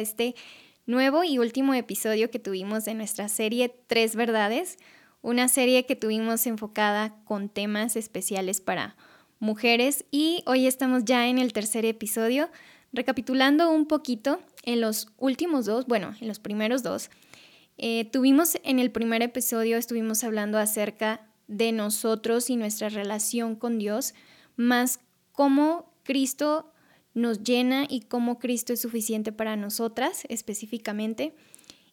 este nuevo y último episodio que tuvimos de nuestra serie Tres Verdades, una serie que tuvimos enfocada con temas especiales para mujeres y hoy estamos ya en el tercer episodio. Recapitulando un poquito, en los últimos dos, bueno, en los primeros dos, eh, tuvimos en el primer episodio, estuvimos hablando acerca de nosotros y nuestra relación con Dios, más cómo Cristo nos llena y cómo Cristo es suficiente para nosotras específicamente.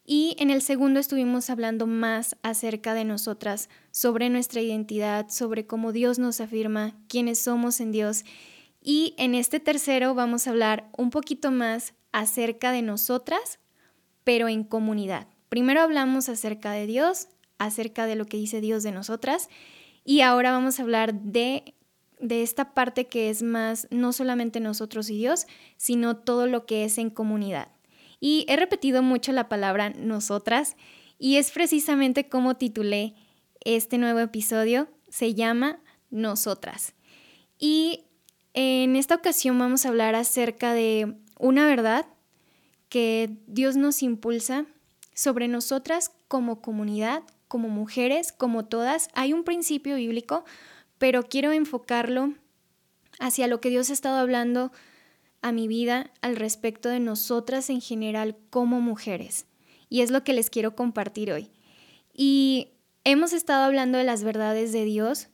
Y en el segundo estuvimos hablando más acerca de nosotras, sobre nuestra identidad, sobre cómo Dios nos afirma, quiénes somos en Dios. Y en este tercero vamos a hablar un poquito más acerca de nosotras, pero en comunidad. Primero hablamos acerca de Dios, acerca de lo que dice Dios de nosotras, y ahora vamos a hablar de de esta parte que es más no solamente nosotros y Dios, sino todo lo que es en comunidad. Y he repetido mucho la palabra nosotras y es precisamente como titulé este nuevo episodio, se llama Nosotras. Y en esta ocasión vamos a hablar acerca de una verdad que Dios nos impulsa sobre nosotras como comunidad, como mujeres, como todas. Hay un principio bíblico pero quiero enfocarlo hacia lo que Dios ha estado hablando a mi vida al respecto de nosotras en general como mujeres. Y es lo que les quiero compartir hoy. Y hemos estado hablando de las verdades de Dios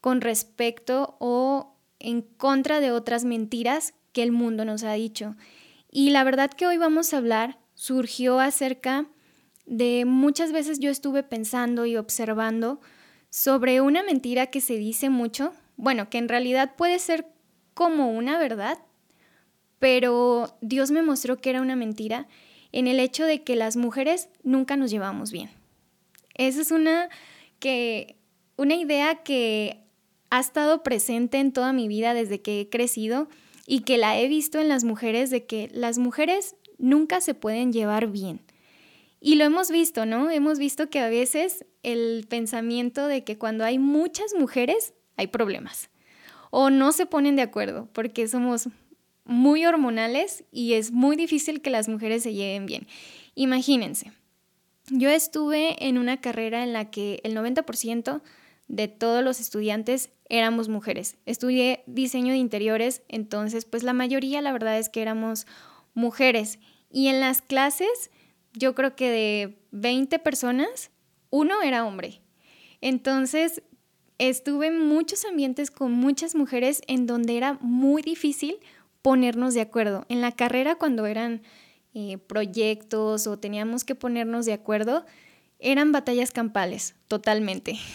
con respecto o en contra de otras mentiras que el mundo nos ha dicho. Y la verdad que hoy vamos a hablar surgió acerca de muchas veces yo estuve pensando y observando sobre una mentira que se dice mucho, bueno, que en realidad puede ser como una verdad, pero Dios me mostró que era una mentira en el hecho de que las mujeres nunca nos llevamos bien. Esa es una que una idea que ha estado presente en toda mi vida desde que he crecido y que la he visto en las mujeres de que las mujeres nunca se pueden llevar bien. Y lo hemos visto, ¿no? Hemos visto que a veces el pensamiento de que cuando hay muchas mujeres hay problemas o no se ponen de acuerdo porque somos muy hormonales y es muy difícil que las mujeres se lleven bien. Imagínense, yo estuve en una carrera en la que el 90% de todos los estudiantes éramos mujeres. Estudié diseño de interiores, entonces pues la mayoría la verdad es que éramos mujeres. Y en las clases yo creo que de 20 personas, uno era hombre. Entonces, estuve en muchos ambientes con muchas mujeres en donde era muy difícil ponernos de acuerdo. En la carrera, cuando eran eh, proyectos o teníamos que ponernos de acuerdo, eran batallas campales, totalmente.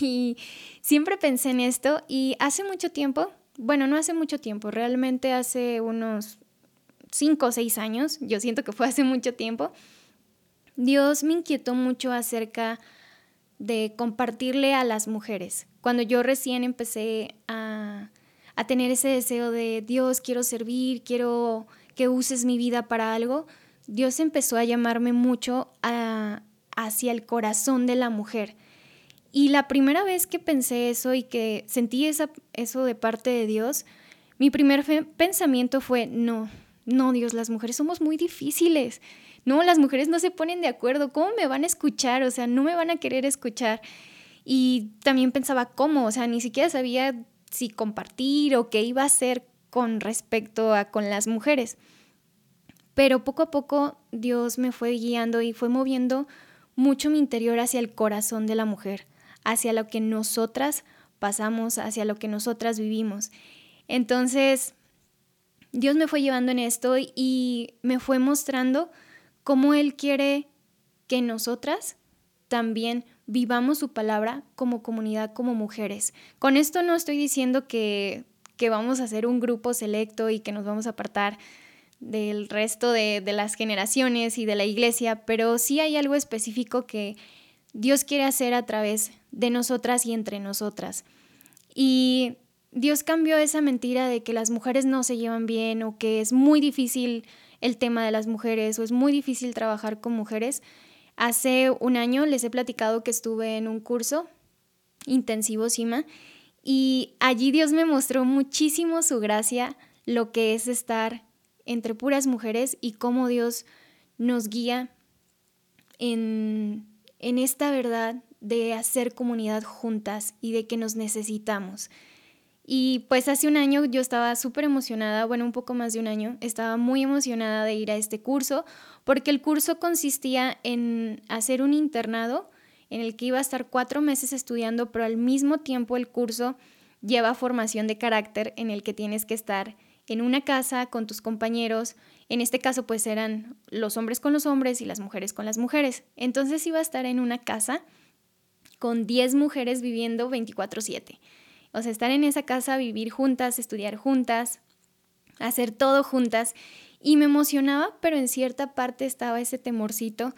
Y siempre pensé en esto y hace mucho tiempo, bueno, no hace mucho tiempo, realmente hace unos cinco o seis años, yo siento que fue hace mucho tiempo, Dios me inquietó mucho acerca de compartirle a las mujeres. Cuando yo recién empecé a, a tener ese deseo de Dios, quiero servir, quiero que uses mi vida para algo, Dios empezó a llamarme mucho hacia el corazón de la mujer. Y la primera vez que pensé eso y que sentí eso de parte de Dios, mi primer pensamiento fue, no, no, Dios, las mujeres somos muy difíciles. No, las mujeres no se ponen de acuerdo. ¿Cómo me van a escuchar? O sea, no me van a querer escuchar. Y también pensaba cómo, o sea, ni siquiera sabía si compartir o qué iba a hacer con respecto a con las mujeres. Pero poco a poco Dios me fue guiando y fue moviendo mucho mi interior hacia el corazón de la mujer, hacia lo que nosotras pasamos, hacia lo que nosotras vivimos. Entonces, Dios me fue llevando en esto y me fue mostrando cómo Él quiere que nosotras también vivamos su palabra como comunidad, como mujeres. Con esto no estoy diciendo que, que vamos a ser un grupo selecto y que nos vamos a apartar del resto de, de las generaciones y de la iglesia, pero sí hay algo específico que Dios quiere hacer a través de nosotras y entre nosotras. Y Dios cambió esa mentira de que las mujeres no se llevan bien o que es muy difícil el tema de las mujeres o es muy difícil trabajar con mujeres. Hace un año les he platicado que estuve en un curso intensivo CIMA y allí Dios me mostró muchísimo su gracia, lo que es estar entre puras mujeres y cómo Dios nos guía en, en esta verdad de hacer comunidad juntas y de que nos necesitamos. Y pues hace un año yo estaba súper emocionada, bueno, un poco más de un año, estaba muy emocionada de ir a este curso, porque el curso consistía en hacer un internado en el que iba a estar cuatro meses estudiando, pero al mismo tiempo el curso lleva formación de carácter en el que tienes que estar en una casa con tus compañeros. En este caso pues eran los hombres con los hombres y las mujeres con las mujeres. Entonces iba a estar en una casa con 10 mujeres viviendo 24/7. O sea, estar en esa casa, vivir juntas, estudiar juntas, hacer todo juntas. Y me emocionaba, pero en cierta parte estaba ese temorcito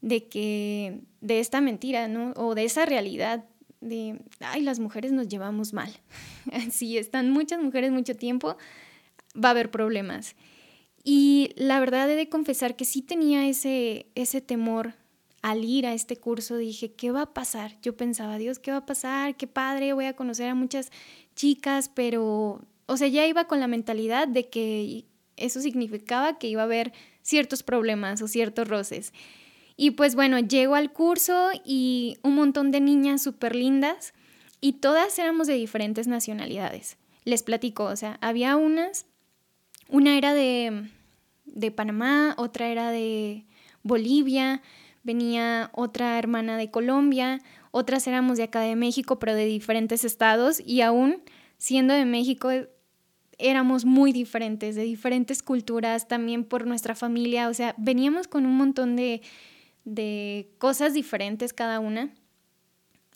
de que, de esta mentira, ¿no? O de esa realidad de, ay, las mujeres nos llevamos mal. si están muchas mujeres mucho tiempo, va a haber problemas. Y la verdad he de confesar que sí tenía ese, ese temor al ir a este curso dije, ¿qué va a pasar? Yo pensaba, Dios, ¿qué va a pasar? Qué padre, voy a conocer a muchas chicas, pero, o sea, ya iba con la mentalidad de que eso significaba que iba a haber ciertos problemas o ciertos roces. Y pues bueno, llego al curso y un montón de niñas súper lindas y todas éramos de diferentes nacionalidades. Les platico, o sea, había unas, una era de, de Panamá, otra era de Bolivia, venía otra hermana de Colombia, otras éramos de acá de México, pero de diferentes estados y aún siendo de México éramos muy diferentes, de diferentes culturas, también por nuestra familia, o sea, veníamos con un montón de, de cosas diferentes cada una.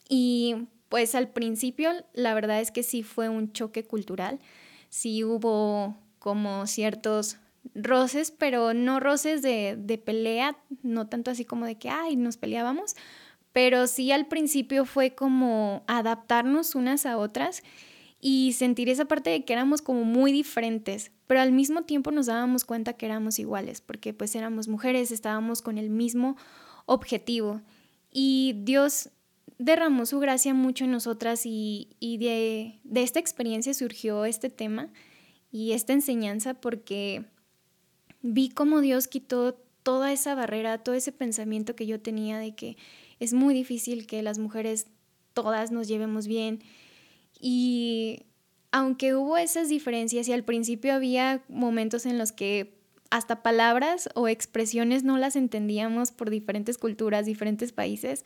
Y pues al principio la verdad es que sí fue un choque cultural, sí hubo como ciertos roces, pero no roces de, de pelea, no tanto así como de que, ay, nos peleábamos, pero sí al principio fue como adaptarnos unas a otras y sentir esa parte de que éramos como muy diferentes, pero al mismo tiempo nos dábamos cuenta que éramos iguales, porque pues éramos mujeres, estábamos con el mismo objetivo. Y Dios derramó su gracia mucho en nosotras y, y de, de esta experiencia surgió este tema y esta enseñanza porque vi cómo Dios quitó toda esa barrera, todo ese pensamiento que yo tenía de que es muy difícil que las mujeres todas nos llevemos bien. Y aunque hubo esas diferencias y al principio había momentos en los que hasta palabras o expresiones no las entendíamos por diferentes culturas, diferentes países,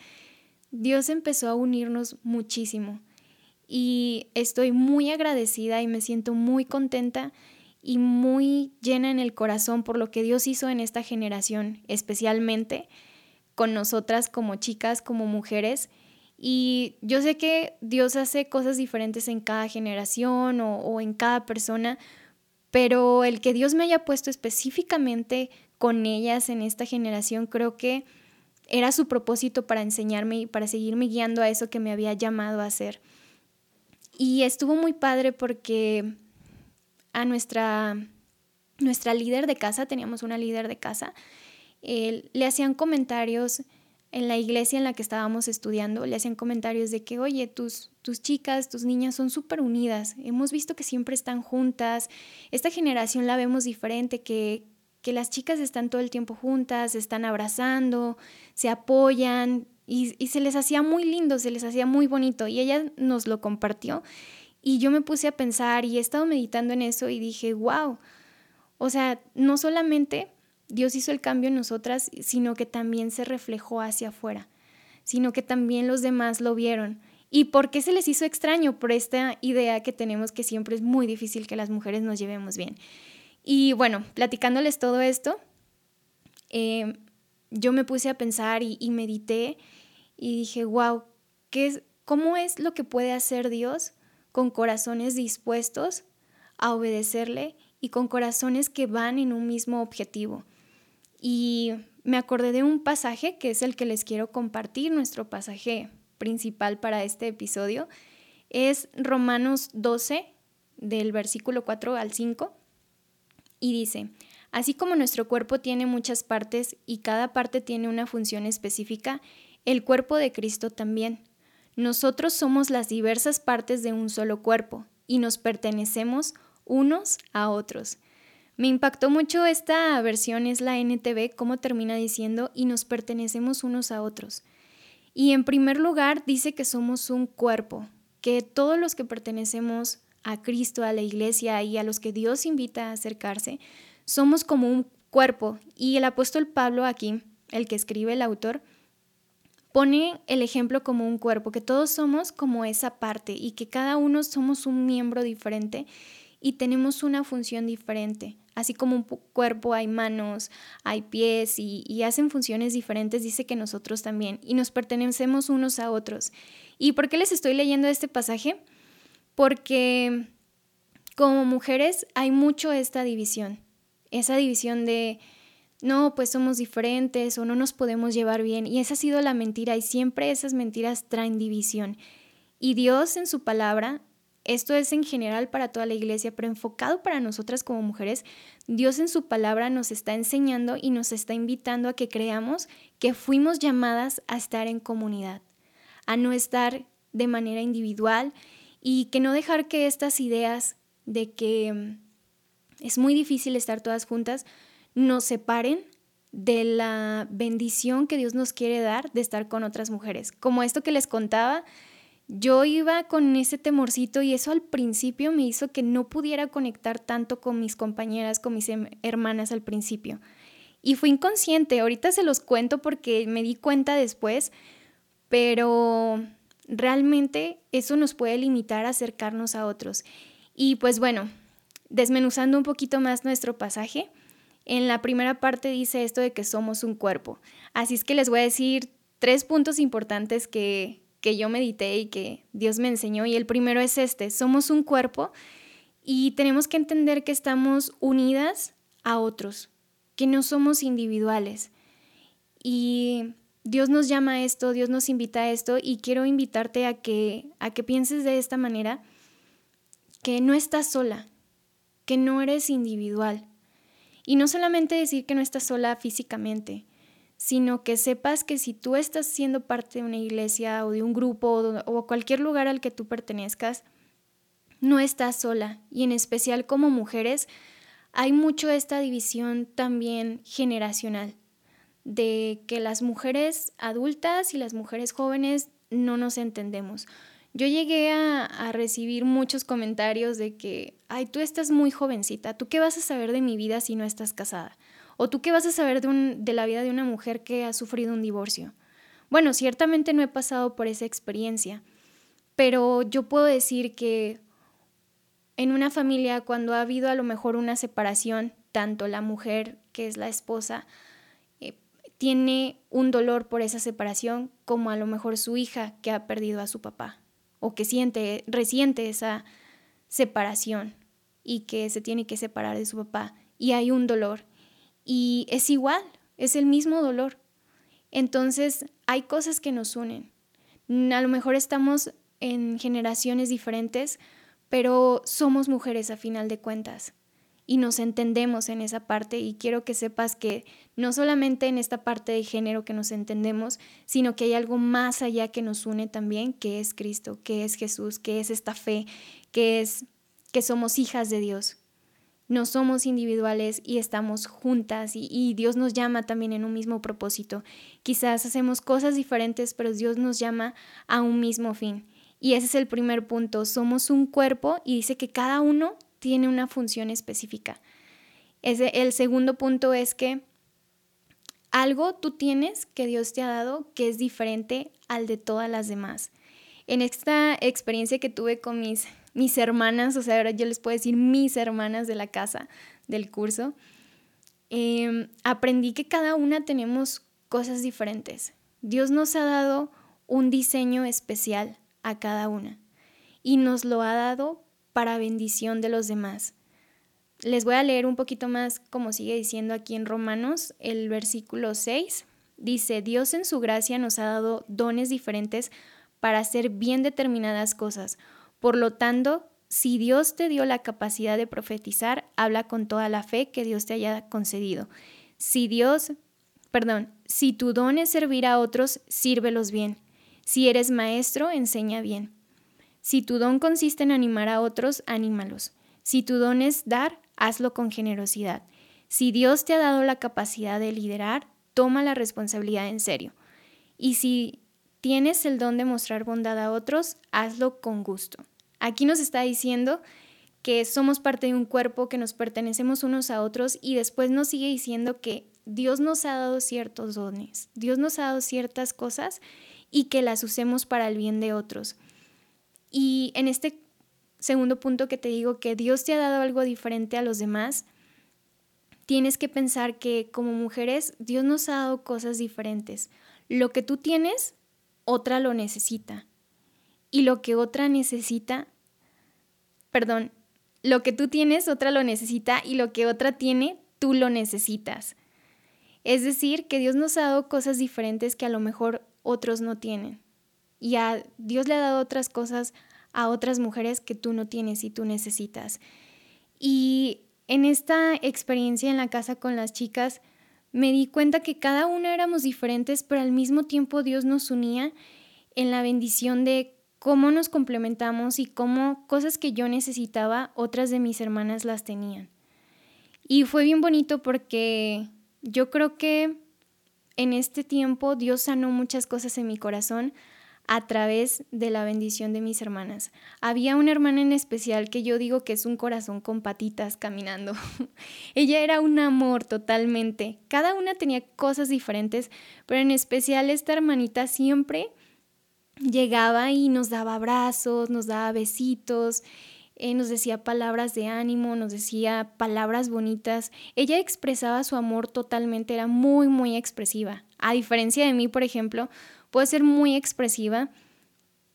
Dios empezó a unirnos muchísimo. Y estoy muy agradecida y me siento muy contenta y muy llena en el corazón por lo que Dios hizo en esta generación, especialmente con nosotras como chicas, como mujeres. Y yo sé que Dios hace cosas diferentes en cada generación o, en cada persona, pero el que Dios me haya puesto específicamente con ellas en esta generación, creo que era su propósito para enseñarme y para seguirme guiando a eso que me había llamado a hacer. Y estuvo muy padre porque a nuestra, nuestra líder de casa, teníamos una líder de casa, le hacían comentarios en la iglesia en la que estábamos estudiando, le hacían comentarios de que, oye, tus, tus chicas, tus niñas son súper unidas, hemos visto que siempre están juntas, esta generación la vemos diferente, que, que las chicas están todo el tiempo juntas, están abrazando, se apoyan y, y se les hacía muy lindo, se les hacía muy bonito y ella nos lo compartió y yo me puse a pensar y he estado meditando en eso y dije, wow, o sea, no solamente Dios hizo el cambio en nosotras, sino que también se reflejó hacia afuera, sino que también los demás lo vieron. ¿Y por qué se les hizo extraño? Por esta idea que tenemos que siempre es muy difícil que las mujeres nos llevemos bien. Y bueno, platicándoles todo esto, eh, yo me puse a pensar y, y medité y dije, wow, ¿qué es, ¿cómo es lo que puede hacer Dios con corazones dispuestos a obedecerle y con corazones que van en un mismo objetivo. Y me acordé de un pasaje que es el que les quiero compartir, nuestro pasaje principal para este episodio. Es Romanos 12, del versículo 4 al 5, y dice, así como nuestro cuerpo tiene muchas partes y cada parte tiene una función específica, el cuerpo de Cristo también. Nosotros somos las diversas partes de un solo cuerpo y nos pertenecemos unos a otros. Me impactó mucho esta versión, es la NTV, cómo termina diciendo, y nos pertenecemos unos a otros. Y en primer lugar dice que somos un cuerpo, que todos los que pertenecemos a Cristo, a la iglesia y a los que Dios invita a acercarse, somos como un cuerpo. Y el apóstol Pablo aquí, el que escribe el autor, pone el ejemplo como un cuerpo, que todos somos como esa parte y que cada uno somos un miembro diferente y tenemos una función diferente. Así como un cuerpo hay manos, hay pies y, hacen funciones diferentes, dice que nosotros también y nos pertenecemos unos a otros. ¿Y por qué les estoy leyendo este pasaje? Porque como mujeres hay mucho esta división, esa división de, no, pues somos diferentes o no nos podemos llevar bien. Y esa ha sido la mentira y siempre esas mentiras traen división. Y Dios en su palabra esto es en general para toda la iglesia, pero enfocado para nosotras como mujeres, Dios en su palabra nos está enseñando y nos está invitando a que creamos que fuimos llamadas a estar en comunidad, a no estar de manera individual y que no dejar que estas ideas de que mm, es muy difícil estar todas juntas nos separen de la bendición que Dios nos quiere dar de estar con otras mujeres. Como esto que les contaba, yo iba con ese temorcito y eso al principio me hizo que no pudiera conectar tanto con mis compañeras, con mis hermanas al principio. Y fui inconsciente, ahorita se los cuento porque me di cuenta después, pero realmente eso nos puede limitar a acercarnos a otros. Y pues bueno, desmenuzando un poquito más nuestro pasaje, en la primera parte dice esto de que somos un cuerpo. Así es que les voy a decir tres puntos importantes que, que yo medité y que Dios me enseñó. Y el primero es este, somos un cuerpo y tenemos que entender que estamos unidas a otros, que no somos individuales. Y Dios nos llama a esto, Dios nos invita a esto y quiero invitarte a que, a que pienses de esta manera, que no estás sola, que no eres individual. Y no solamente decir que no estás sola físicamente, sino que sepas que si tú estás siendo parte de una iglesia o de un grupo o, cualquier lugar al que tú pertenezcas, no estás sola. Y en especial como mujeres, hay mucho esta división también generacional, de que las mujeres adultas y las mujeres jóvenes no nos entendemos. Yo llegué a, recibir muchos comentarios de que, ay, tú estás muy jovencita, ¿tú qué vas a saber de mi vida si no estás casada? ¿O tú qué vas a saber de, de la vida de una mujer que ha sufrido un divorcio? Bueno, ciertamente no he pasado por esa experiencia, pero yo puedo decir que en una familia cuando ha habido a lo mejor una separación, tanto la mujer que es la esposa eh, tiene un dolor por esa separación como a lo mejor su hija que ha perdido a su papá o que siente, resiente esa separación y que se tiene que separar de su papá y hay un dolor y es igual, es el mismo dolor. Entonces hay cosas que nos unen. A lo mejor estamos en generaciones diferentes, pero somos mujeres a final de cuentas y nos entendemos en esa parte y quiero que sepas que no solamente en esta parte de género que nos entendemos, sino que hay algo más allá que nos une también, que es Cristo, que es Jesús, que es esta fe, que es que somos hijas de Dios no somos individuales y estamos juntas y, Dios nos llama también en un mismo propósito. Quizás hacemos cosas diferentes, pero Dios nos llama a un mismo fin. Y ese es el primer punto. Somos un cuerpo y dice que cada uno tiene una función específica. El segundo punto es que algo tú tienes que Dios te ha dado que es diferente al de todas las demás. En esta experiencia que tuve con mis mis hermanas, o sea, ahora yo les puedo decir mis hermanas de la casa, del curso, em, aprendí que cada una tenemos cosas diferentes. Dios nos ha dado un diseño especial a cada una y nos lo ha dado para bendición de los demás. Les voy a leer un poquito más como sigue diciendo aquí en Romanos, el versículo 6. Dice, Dios en su gracia nos ha dado dones diferentes para hacer bien determinadas cosas. Por lo tanto, si Dios te dio la capacidad de profetizar, habla con toda la fe que Dios te haya concedido. Si Dios, perdón, si tu don es servir a otros, sírvelos bien. Si eres maestro, enseña bien. Si tu don consiste en animar a otros, anímalos. Si tu don es dar, hazlo con generosidad. Si Dios te ha dado la capacidad de liderar, toma la responsabilidad en serio. Y si tienes el don de mostrar bondad a otros, hazlo con gusto. Aquí nos está diciendo que somos parte de un cuerpo, que nos pertenecemos unos a otros y después nos sigue diciendo que Dios nos ha dado ciertos dones, Dios nos ha dado ciertas cosas y que las usemos para el bien de otros. Y en este segundo punto que te digo que Dios te ha dado algo diferente a los demás, tienes que pensar que como mujeres Dios nos ha dado cosas diferentes. Lo que tú tienes, otra lo necesita. Y lo que otra necesita, perdón, lo que tú tienes, otra lo necesita y lo que otra tiene, tú lo necesitas. Es decir, que Dios nos ha dado cosas diferentes que a lo mejor otros no tienen. Y a Dios le ha dado otras cosas a otras mujeres que tú no tienes y tú necesitas. Y en esta experiencia en la casa con las chicas, me di cuenta que cada una éramos diferentes, pero al mismo tiempo Dios nos unía en la bendición de cómo nos complementamos y cómo cosas que yo necesitaba, otras de mis hermanas las tenían. Y fue bien bonito porque yo creo que en este tiempo Dios sanó muchas cosas en mi corazón a través de la bendición de mis hermanas. Había una hermana en especial que yo digo que es un corazón con patitas caminando. Ella era un amor totalmente. Cada una tenía cosas diferentes, pero en especial esta hermanita siempre llegaba y nos daba abrazos, nos daba besitos, eh, nos decía palabras de ánimo, nos decía palabras bonitas. Ella expresaba su amor totalmente, era muy, muy expresiva. A diferencia de mí, por ejemplo, puedo ser muy expresiva,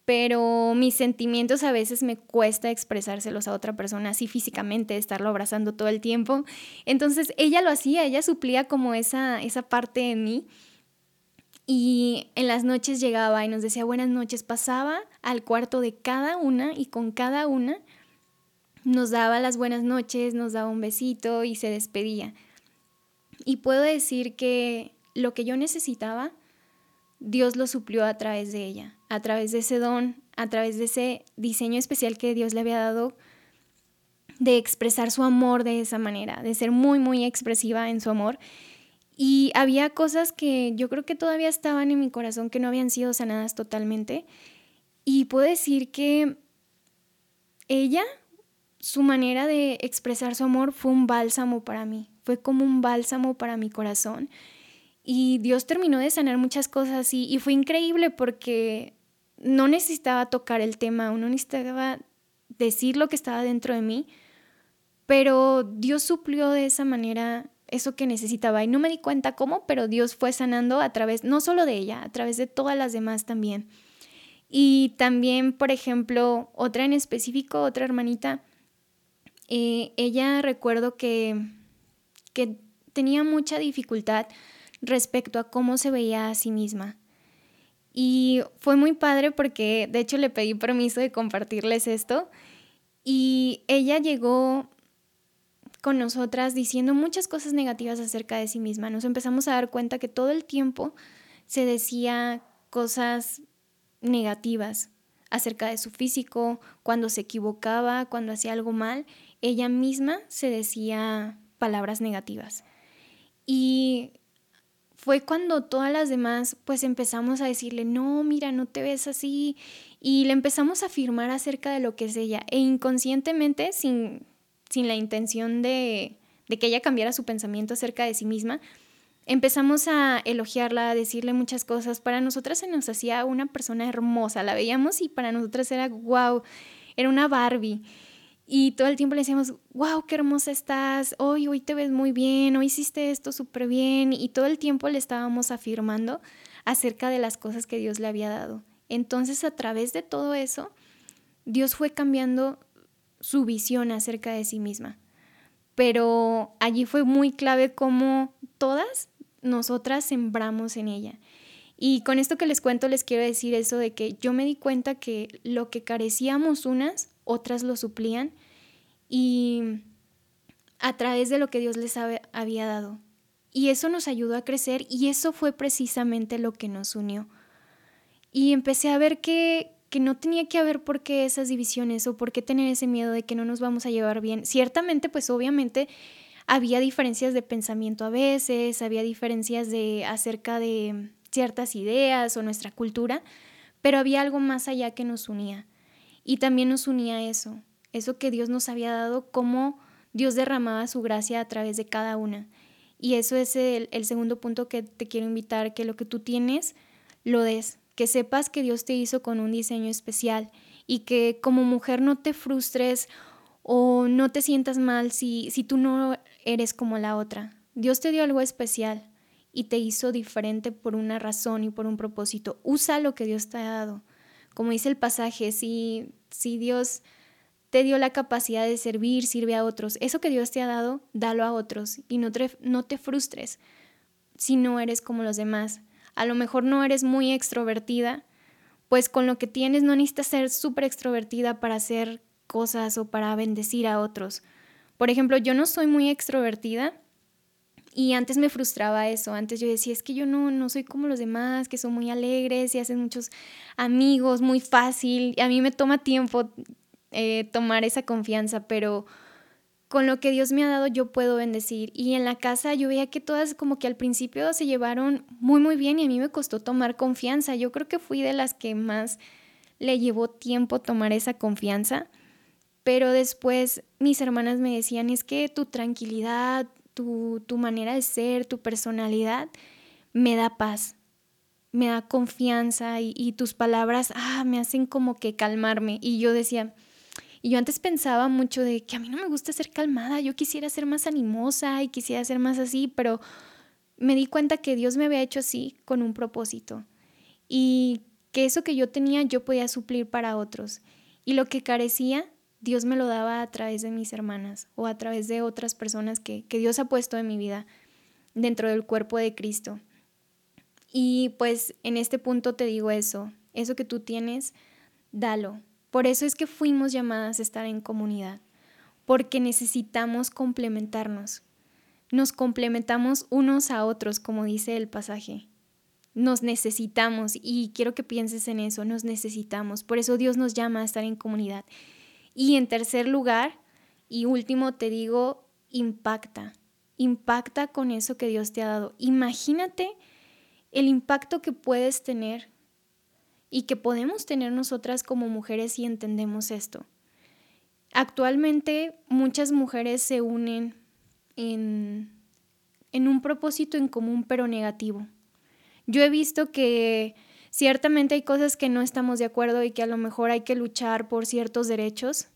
pero mis sentimientos a veces me cuesta expresárselos a otra persona así físicamente, estarlo abrazando todo el tiempo. Entonces ella lo hacía, ella suplía como esa, esa parte en mí y en las noches llegaba y nos decía buenas noches, pasaba al cuarto de cada una y con cada una nos daba las buenas noches, nos daba un besito y se despedía. Y puedo decir que lo que yo necesitaba, Dios lo suplió a través de ella, a través de ese don, a través de ese diseño especial que Dios le había dado de expresar su amor de esa manera, de ser muy, muy expresiva en su amor. Y había cosas que yo creo que todavía estaban en mi corazón que no habían sido sanadas totalmente. Y puedo decir que ella, su manera de expresar su amor fue un bálsamo para mí, fue como un bálsamo para mi corazón. Y Dios terminó de sanar muchas cosas y, y fue increíble porque no necesitaba tocar el tema, no necesitaba decir lo que estaba dentro de mí, pero Dios suplió de esa manera eso que necesitaba y no me di cuenta cómo, pero Dios fue sanando a través, no solo de ella, a través de todas las demás también. Y también, por ejemplo, otra en específico, otra hermanita, eh, ella recuerdo que, que tenía mucha dificultad respecto a cómo se veía a sí misma. Y fue muy padre porque de hecho le pedí permiso de compartirles esto y ella llegó con nosotras diciendo muchas cosas negativas acerca de sí misma. Nos empezamos a dar cuenta que todo el tiempo se decía cosas negativas acerca de su físico, cuando se equivocaba, cuando hacía algo mal, ella misma se decía palabras negativas. Y fue cuando todas las demás pues empezamos a decirle, no, mira, no te ves así, y le empezamos a afirmar acerca de lo que es ella, e inconscientemente, sin, sin la intención de, que ella cambiara su pensamiento acerca de sí misma, empezamos a elogiarla, a decirle muchas cosas. Para nosotras se nos hacía una persona hermosa, la veíamos y para nosotras era wow, era una Barbie. Y todo el tiempo le decíamos, wow, qué hermosa estás, hoy, hoy te ves muy bien, hoy hiciste esto súper bien. Y todo el tiempo le estábamos afirmando acerca de las cosas que Dios le había dado. Entonces, a través de todo eso, Dios fue cambiando su visión acerca de sí misma. Pero allí fue muy clave cómo todas nosotras sembramos en ella. Y con esto que les cuento les quiero decir eso de que yo me di cuenta que lo que carecíamos unas, otras lo suplían y a través de lo que Dios les había dado. Y eso nos ayudó a crecer y eso fue precisamente lo que nos unió. Y empecé a ver que, que no tenía que haber por qué esas divisiones o por qué tener ese miedo de que no nos vamos a llevar bien. Ciertamente, pues obviamente había diferencias de pensamiento a veces, había diferencias de acerca de ciertas ideas o nuestra cultura, pero había algo más allá que nos unía. Y también nos unía eso, eso que Dios nos había dado, cómo Dios derramaba su gracia a través de cada una. Y eso es el, el segundo punto que te quiero invitar, que lo que tú tienes, lo des, que sepas que Dios te hizo con un diseño especial y que como mujer no te frustres o no te sientas mal si, si tú no eres como la otra. Dios te dio algo especial y te hizo diferente por una razón y por un propósito. Usa lo que Dios te ha dado. Como dice el pasaje, si, si Dios te dio la capacidad de servir, sirve a otros. Eso que Dios te ha dado, dalo a otros y no te, no te frustres si no eres como los demás. A lo mejor no eres muy extrovertida, pues con lo que tienes no necesitas ser súper extrovertida para hacer cosas o para bendecir a otros. Por ejemplo, yo no soy muy extrovertida y antes me frustraba eso. Antes yo decía, es que yo no, no soy como los demás, que son muy alegres y hacen muchos amigos muy fácil. A mí me toma tiempo eh, tomar esa confianza, pero con lo que Dios me ha dado yo puedo bendecir. Y en la casa yo veía que todas como que al principio se llevaron muy muy bien y a mí me costó tomar confianza. Yo creo que fui de las que más le llevó tiempo tomar esa confianza. Pero después mis hermanas me decían, es que tu tranquilidad, tu, tu manera de ser, tu personalidad, me da paz, me da confianza y, tus palabras, ah, me hacen como que calmarme. Y yo decía, y yo antes pensaba mucho de que a mí no me gusta ser calmada, yo quisiera ser más animosa y quisiera ser más así, pero me di cuenta que Dios me había hecho así con un propósito y que eso que yo tenía yo podía suplir para otros. Y lo que carecía, Dios me lo daba a través de mis hermanas o a través de otras personas que, Dios ha puesto en mi vida dentro del cuerpo de Cristo. Y pues en este punto te digo eso, eso que tú tienes, dalo. Por eso es que fuimos llamadas a estar en comunidad, porque necesitamos complementarnos. Nos complementamos unos a otros, como dice el pasaje. Nos necesitamos y quiero que pienses en eso, nos necesitamos. Por eso Dios nos llama a estar en comunidad. Y en tercer lugar, y último, te digo, impacta. Impacta con eso que Dios te ha dado. Imagínate el impacto que puedes tener y que podemos tener nosotras como mujeres si entendemos esto. Actualmente muchas mujeres se unen en, en un propósito en común pero negativo. Yo he visto que Ciertamente hay cosas que no estamos de acuerdo y que a lo mejor hay que luchar por ciertos derechos,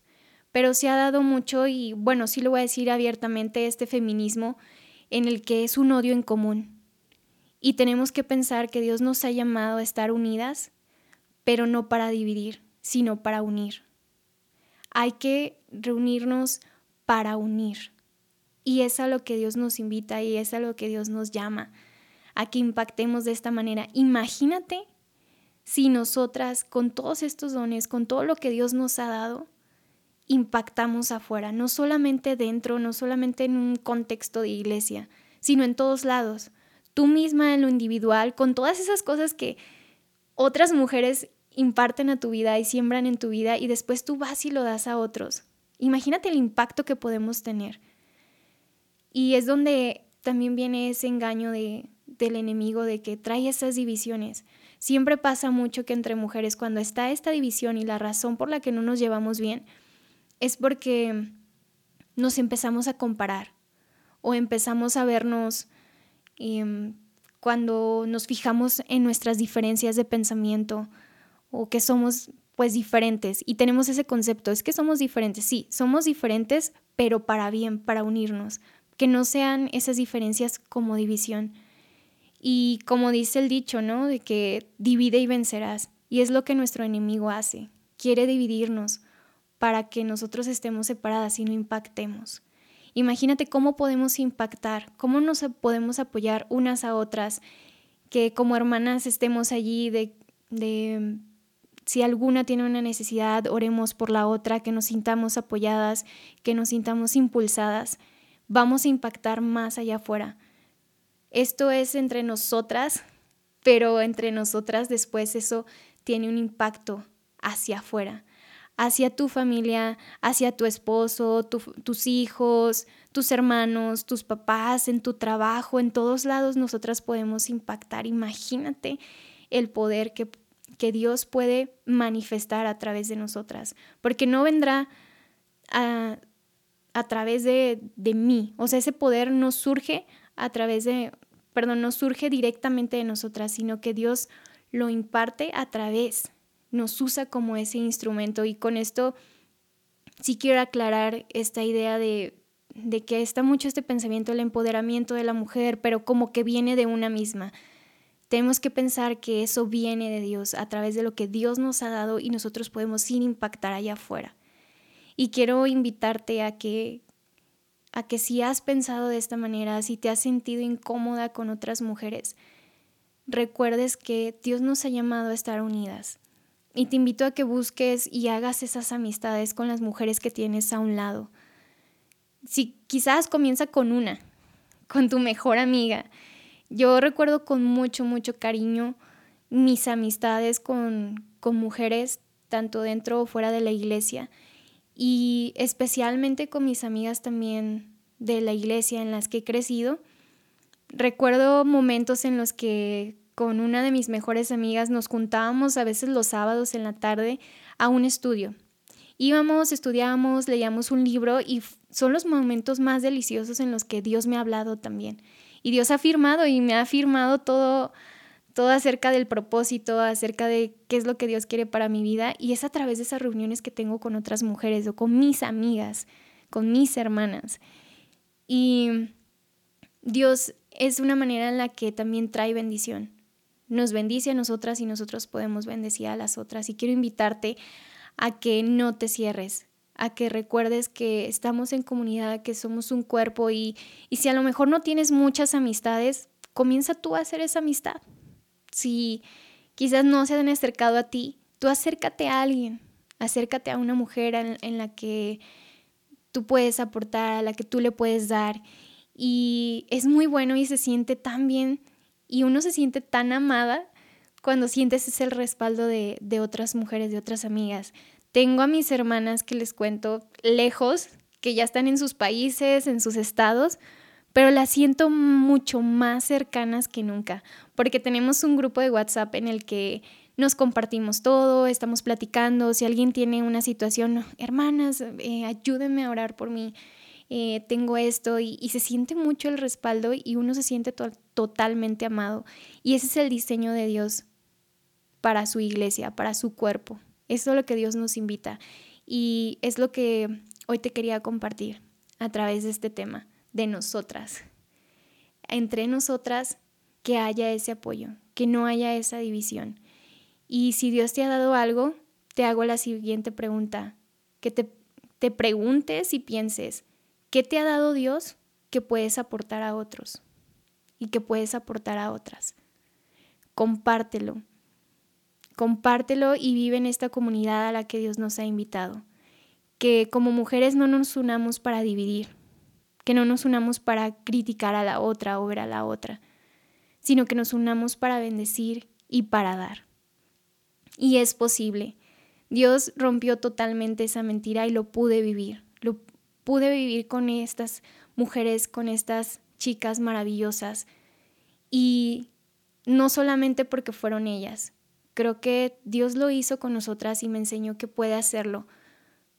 pero se ha dado mucho y bueno, sí lo voy a decir abiertamente, este feminismo en el que es un odio en común. Y tenemos que pensar que Dios nos ha llamado a estar unidas, pero no para dividir, sino para unir. Hay que reunirnos para unir. Y es a lo que Dios nos invita y es a lo que Dios nos llama, a que impactemos de esta manera. Imagínate si nosotras con todos estos dones, con todo lo que Dios nos ha dado, impactamos afuera, no solamente dentro, no solamente en un contexto de iglesia, sino en todos lados. Tú misma en lo individual, con todas esas cosas que otras mujeres imparten a tu vida y siembran en tu vida y después tú vas y lo das a otros. Imagínate el impacto que podemos tener. Y es donde también viene ese engaño de, del enemigo de que trae esas divisiones. Siempre pasa mucho que entre mujeres cuando está esta división y la razón por la que no nos llevamos bien es porque nos empezamos a comparar o empezamos a vernos em, cuando nos fijamos en nuestras diferencias de pensamiento o que somos pues diferentes y tenemos ese concepto, es que somos diferentes, sí, somos diferentes, pero para bien, para unirnos, que no sean esas diferencias como división. Y como dice el dicho, ¿no? De que divide y vencerás. Y es lo que nuestro enemigo hace. Quiere dividirnos para que nosotros estemos separadas y no impactemos. Imagínate cómo podemos impactar, cómo nos podemos apoyar unas a otras, que como hermanas estemos allí de, de si alguna tiene una necesidad, oremos por la otra, que nos sintamos apoyadas, que nos sintamos impulsadas. Vamos a impactar más allá afuera esto es entre nosotras, pero entre nosotras después eso tiene un impacto hacia afuera, hacia tu familia, hacia tu esposo, tus hijos, tus hermanos, tus papás, en tu trabajo, en todos lados nosotras podemos impactar. Imagínate el poder que, que Dios puede manifestar a través de nosotras, porque no vendrá a, a través de, de mí, o sea, ese poder no surge a través de, perdón, no surge directamente de nosotras, sino que Dios lo imparte a través, nos usa como ese instrumento y con esto sí quiero aclarar esta idea de, de que está mucho este pensamiento del empoderamiento de la mujer, pero como que viene de una misma. Tenemos que pensar que eso viene de Dios a través de lo que Dios nos ha dado y nosotros podemos sin impactar allá afuera. Y quiero invitarte a que a que si has pensado de esta manera, si te has sentido incómoda con otras mujeres, recuerdes que Dios nos ha llamado a estar unidas. Y te invito a que busques y hagas esas amistades con las mujeres que tienes a un lado. Si quizás comienza con una, con tu mejor amiga, yo recuerdo con mucho, mucho cariño mis amistades con, con mujeres, tanto dentro o fuera de la iglesia, y especialmente con mis amigas también de la iglesia en las que he crecido. Recuerdo momentos en los que con una de mis mejores amigas nos juntábamos a veces los sábados en la tarde a un estudio. Íbamos, estudiábamos, leíamos un libro y son los momentos más deliciosos en los que Dios me ha hablado también. Y Dios ha afirmado y me ha afirmado todo, todo acerca del propósito, acerca de qué es lo que Dios quiere para mi vida. Y es a través de esas reuniones que tengo con otras mujeres o con mis amigas, con mis hermanas. Y Dios es una manera en la que también trae bendición. Nos bendice a nosotras y nosotros podemos bendecir a las otras. Y quiero invitarte a que no te cierres, a que recuerdes que estamos en comunidad, que somos un cuerpo y, y si a lo mejor no tienes muchas amistades, comienza tú a hacer esa amistad. Si quizás no se han acercado a ti, tú acércate a alguien, acércate a una mujer en, la que tú puedes aportar, a la que tú le puedes dar. Y es muy bueno y se siente tan bien y uno se siente tan amada cuando sientes ese respaldo de, de otras mujeres, de otras amigas, tengo a mis hermanas que les cuento lejos, que ya están en sus países, en sus estados, pero las siento mucho más cercanas que nunca, porque tenemos un grupo de WhatsApp en el que nos compartimos todo, estamos platicando, si alguien tiene una situación, hermanas, eh, ayúdenme a orar por mí, eh, tengo esto, y, se siente mucho el respaldo y uno se siente totalmente amado. Y ese es el diseño de Dios para su iglesia, para su cuerpo. Eso es lo que Dios nos invita y es lo que hoy te quería compartir a través de este tema, de nosotras. Entre nosotras, que haya ese apoyo, que no haya esa división. Y si Dios te ha dado algo, te hago la siguiente pregunta, que te, te preguntes y pienses, ¿qué te ha dado Dios que puedes aportar a otros y que puedes aportar a otras? Compártelo, compártelo y vive en esta comunidad a la que Dios nos ha invitado. Que como mujeres no nos unamos para dividir, que no nos unamos para criticar a la otra o ver a la otra, sino que nos unamos para bendecir y para dar. Y es posible. Dios rompió totalmente esa mentira y lo pude vivir. Lo pude vivir con estas mujeres, con estas chicas maravillosas. Y no solamente porque fueron ellas, Creo que Dios lo hizo con nosotras y me enseñó que puede hacerlo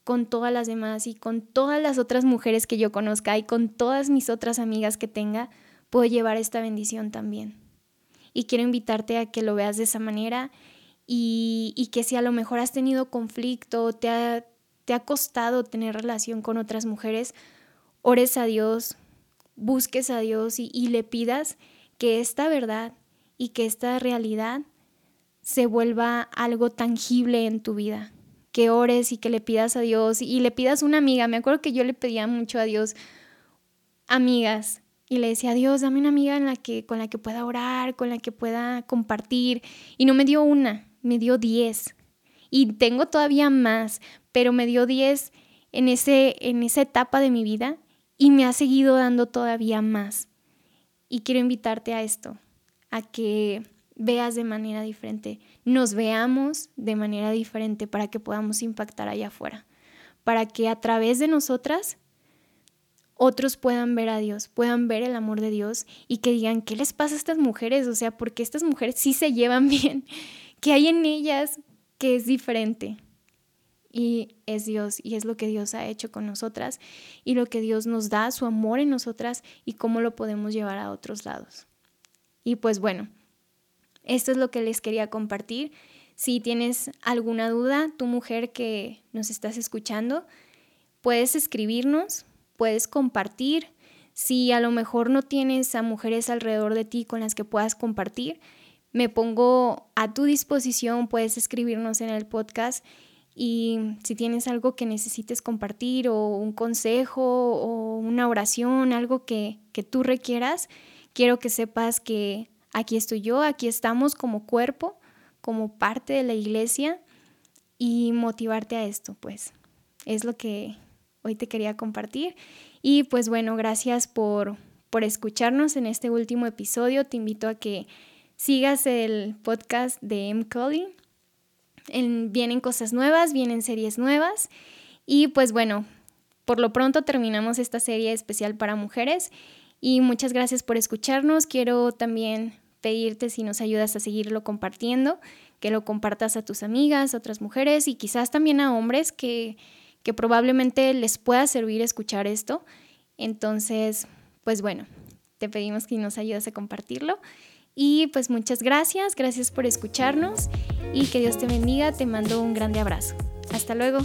con todas las demás y con todas las otras mujeres que yo conozca y con todas mis otras amigas que tenga, puedo llevar esta bendición también. Y quiero invitarte a que lo veas de esa manera y, y que si a lo mejor has tenido conflicto, te ha, te ha costado tener relación con otras mujeres, ores a Dios, busques a Dios y, y le pidas que esta verdad y que esta realidad se vuelva algo tangible en tu vida. Que ores y que le pidas a Dios y le pidas una amiga. Me acuerdo que yo le pedía mucho a Dios amigas y le decía, Dios, dame una amiga en la que, con la que pueda orar, con la que pueda compartir. Y no me dio una, me dio diez. Y tengo todavía más, pero me dio diez en, ese, en esa etapa de mi vida y me ha seguido dando todavía más. Y quiero invitarte a esto, a que veas de manera diferente, nos veamos de manera diferente para que podamos impactar allá afuera, para que a través de nosotras otros puedan ver a Dios, puedan ver el amor de Dios y que digan, ¿qué les pasa a estas mujeres? O sea, porque estas mujeres sí se llevan bien, ¿qué hay en ellas que es diferente? Y es Dios y es lo que Dios ha hecho con nosotras y lo que Dios nos da, su amor en nosotras y cómo lo podemos llevar a otros lados. Y pues bueno, esto es lo que les quería compartir. Si tienes alguna duda, tu mujer que nos estás escuchando, puedes escribirnos, puedes compartir. Si a lo mejor no tienes a mujeres alrededor de ti con las que puedas compartir, me pongo a tu disposición, puedes escribirnos en el podcast y si tienes algo que necesites compartir o un consejo o una oración, algo que, que tú requieras, quiero que sepas que aquí estoy yo, aquí estamos como cuerpo, como parte de la iglesia y motivarte a esto, pues es lo que hoy te quería compartir. Y pues bueno, gracias por, por escucharnos en este último episodio. Te invito a que sigas el podcast de M. Collin. vienen cosas nuevas, vienen series nuevas. Y pues bueno, por lo pronto terminamos esta serie especial para mujeres. Y muchas gracias por escucharnos. Quiero también pedirte si nos ayudas a seguirlo compartiendo, que lo compartas a tus amigas, a otras mujeres y quizás también a hombres que, que probablemente les pueda servir escuchar esto. Entonces, pues bueno, te pedimos que nos ayudes a compartirlo. Y pues muchas gracias, gracias por escucharnos y que Dios te bendiga. Te mando un grande abrazo. Hasta luego.